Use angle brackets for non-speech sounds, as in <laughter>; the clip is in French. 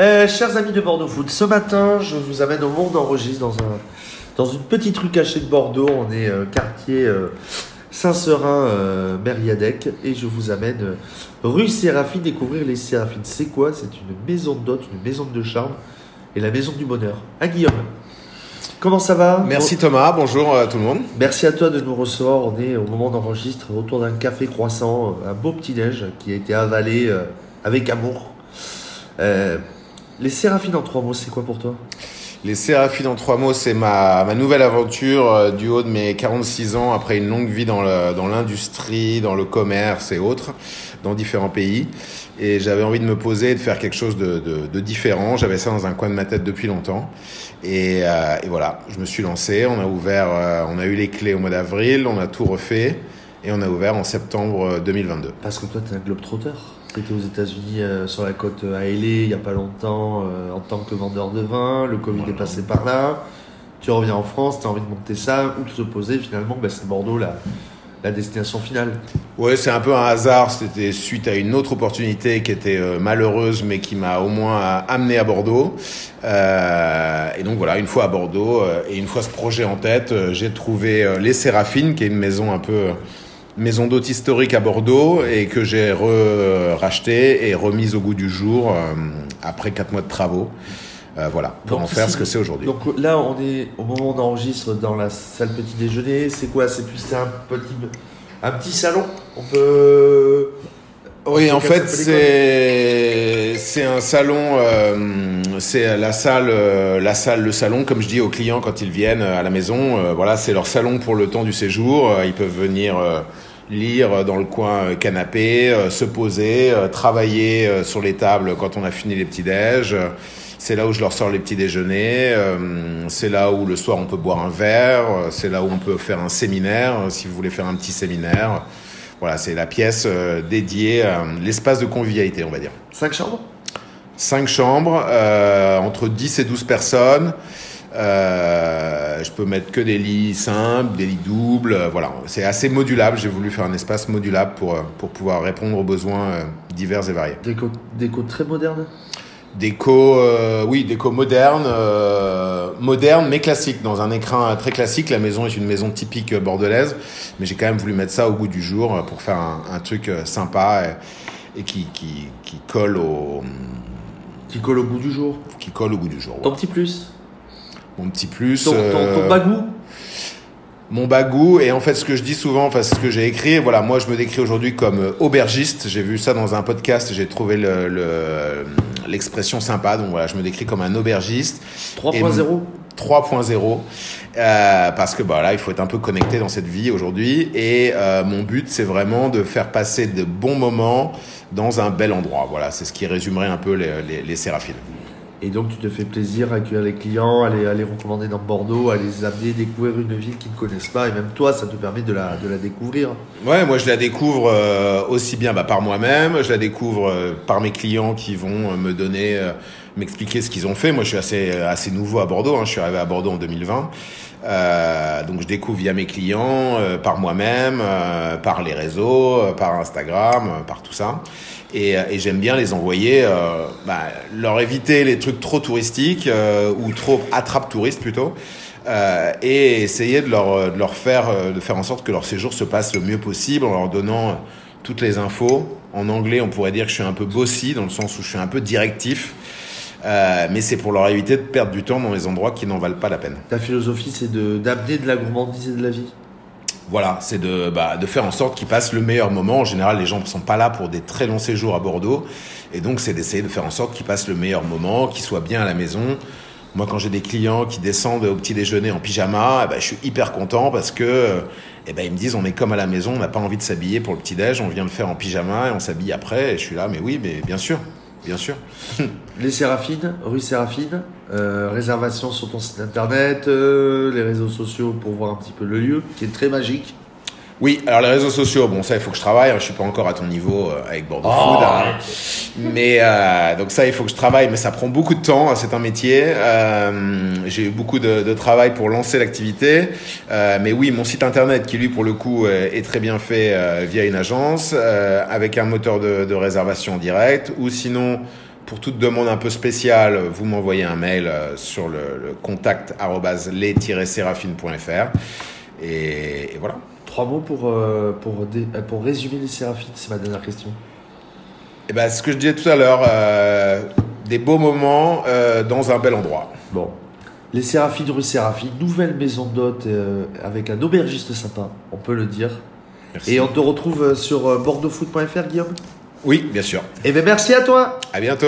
Euh, chers amis de Bordeaux Food, ce matin, je vous amène au monde enregistre dans, un, dans une petite rue cachée de Bordeaux. On est euh, quartier euh, Saint-Seurin, euh, Mériadec, et je vous amène rue Séraphine découvrir les Séraphines. C'est quoi? C'est une maison de dot, une maison de charme et la maison du bonheur. À Guillaume. Comment ça va? Merci Thomas, bonjour euh, tout le monde. Merci à toi de nous recevoir. On est au moment d'enregistre autour d'un café croissant, un beau petit-déj qui a été avalé avec amour. Euh, les Séraphines en trois mots, c'est quoi pour toi? Les Séraphines en trois mots, c'est ma, ma nouvelle aventure euh, du haut de mes 46 ans après une longue vie dans l'industrie, dans, le commerce et autres, dans différents pays. Et j'avais envie de me poser et de faire quelque chose de, de, de différent. J'avais ça dans un coin de ma tête depuis longtemps. Et, euh, et voilà, je me suis lancé. On a ouvert, euh, on a eu les clés au mois d'avril, on a tout refait et on a ouvert en septembre euh, 2022. Parce que toi, tu es un globe-trotteur. Tu étais aux États-Unis euh, sur la côte euh, à il n'y a pas longtemps euh, en tant que vendeur de vin. Le Covid est passé par là. Tu reviens en France, tu as envie de monter ça. Où te poser finalement ben, C'est Bordeaux la, la destination finale. Ouais, c'est un peu un hasard. C'était suite à une autre opportunité qui était euh, malheureuse, mais qui m'a au moins amené à Bordeaux. Et donc voilà, une fois à Bordeaux et une fois ce projet en tête, j'ai trouvé les Séraphines, qui est une maison un peu maison d'hôte historique à Bordeaux et que j'ai re- racheté et remise au goût du jour euh, après quatre mois de travaux. Euh, voilà, pour Donc en faire ce que c'est aujourd'hui. Donc là, on est au moment où on enregistre dans la salle petit déjeuner. C'est quoi? C'est plus c'est un petit, un petit salon? On peut. Oui, en fait, c'est c'est un salon, euh, c'est la salle, euh, la salle, le salon, comme je dis aux clients quand ils viennent à la maison. euh, voilà, c'est leur salon pour le temps du séjour. Euh, Ils peuvent venir euh, lire dans le coin euh, canapé, euh, se poser, euh, travailler euh, sur les tables quand on a fini les petits déj. Euh, C'est là où je leur sors les petits déjeuners. euh, c'est là où le soir on peut boire un verre. euh, C'est là où on peut faire un séminaire euh, si vous voulez faire un petit séminaire. Voilà, c'est la pièce euh, dédiée à l'espace de convivialité, on va dire. Cinq chambres? Cinq chambres, euh, entre 10 et 12 personnes. Euh, je peux mettre que des lits simples, des lits doubles. euh, voilà, c'est assez modulable. J'ai voulu faire un espace modulable pour, euh, pour pouvoir répondre aux besoins euh, divers et variés. Déco, déco très moderne? Déco, euh, oui, déco moderne, euh, moderne mais classique, dans un écrin très classique. La maison est une maison typique euh, bordelaise, mais j'ai quand même voulu mettre ça au goût du jour pour faire un, un truc sympa et, et qui, qui, qui colle au qui colle au bout du jour. qui colle au goût du jour. Ton ouais. petit plus Mon petit plus, Ton, ton, ton bagou mon bagou et en fait ce que je dis souvent, enfin ce que j'ai écrit, voilà, moi je me décris aujourd'hui comme aubergiste. J'ai vu ça dans un podcast, j'ai trouvé le- le- l'expression sympa, donc voilà, je me décris comme un aubergiste. 3.0 3.0 euh, parce que bah là il faut être un peu connecté dans cette vie aujourd'hui. Et euh, mon but c'est vraiment de faire passer de bons moments dans un bel endroit. Voilà c'est ce qui résumerait un peu les, les, les Séraphines Et donc tu te fais plaisir à accueillir les clients, à les, recommander dans Bordeaux, à les amener découvrir une ville qu'ils ne connaissent pas. Et même toi, ça te permet de la, découvrir. ouais moi je la découvre euh, aussi bien bah, par moi-même je la découvre euh, par mes clients qui vont euh, me donner m'expliquer ce qu'ils ont fait moi je suis assez assez nouveau à Bordeaux hein, je suis arrivé à Bordeaux en 2020 Euh, donc je découvre via mes clients, euh, par moi-même, euh, par les réseaux, par Instagram, par tout ça. Et, j'aime bien les envoyer, bah, leur éviter les trucs trop touristiques ou trop attrape touristes plutôt. Et essayer de leur, de leur faire, de faire en sorte que leur séjour se passe le mieux possible en leur donnant toutes les infos. En anglais, on pourrait dire que je suis un peu bossy dans le sens où je suis un peu directif. Euh, mais c'est pour leur éviter de perdre du temps dans les endroits qui n'en valent pas la peine. Ta philosophie, c'est de- d'amener de la gourmandise et de la vie. Voilà, c'est de, bah, de faire en sorte qu'ils passent le meilleur moment. En général, les gens ne sont pas là pour des très longs séjours à Bordeaux. Et donc, c'est d'essayer de faire en sorte qu'ils passent le meilleur moment, qu'ils soient bien à la maison. Moi, quand j'ai des clients qui descendent au petit déjeuner en pyjama, eh ben, je suis hyper content parce que eh ben, ils me disent on est comme à la maison, on n'a pas envie de s'habiller pour le petit déj, on vient le faire en pyjama et on s'habille après. Et je suis là, mais oui, mais bien sûr, bien sûr. <laughs> Les Séraphines, rue Séraphine, euh, réservation sur ton site internet, euh, les réseaux sociaux pour voir un petit peu le lieu, qui est très magique. Oui, alors les réseaux sociaux, bon ça il faut que je travaille, je suis pas encore à ton niveau euh, avec Bordeaux Oh. Food, hein. mais euh, donc ça il faut que je travaille, mais ça prend beaucoup de temps, hein, c'est un métier. Euh, J'ai eu beaucoup de, de travail pour lancer l'activité, Euh, mais oui mon site internet qui lui pour le coup euh, est très bien fait euh, via une agence euh, avec un moteur de, de réservation direct, ou sinon pour toute demande un peu spéciale, vous m'envoyez un mail sur le, le contact les-séraphine.fr. Et, et voilà. Trois mots pour, euh, pour, dé- euh, pour résumer les Séraphines, c'est ma dernière question. Et ben, ce que je disais tout à l'heure, euh, des beaux moments euh, dans un bel endroit. Bon. Les Séraphines rue Séraphine, nouvelle maison d'hôte avec un aubergiste sympa, on peut le dire. Merci. Et on te retrouve sur bordeauxfoot.fr, Guillaume? Oui, bien sûr. Eh bien, merci à toi À bientôt.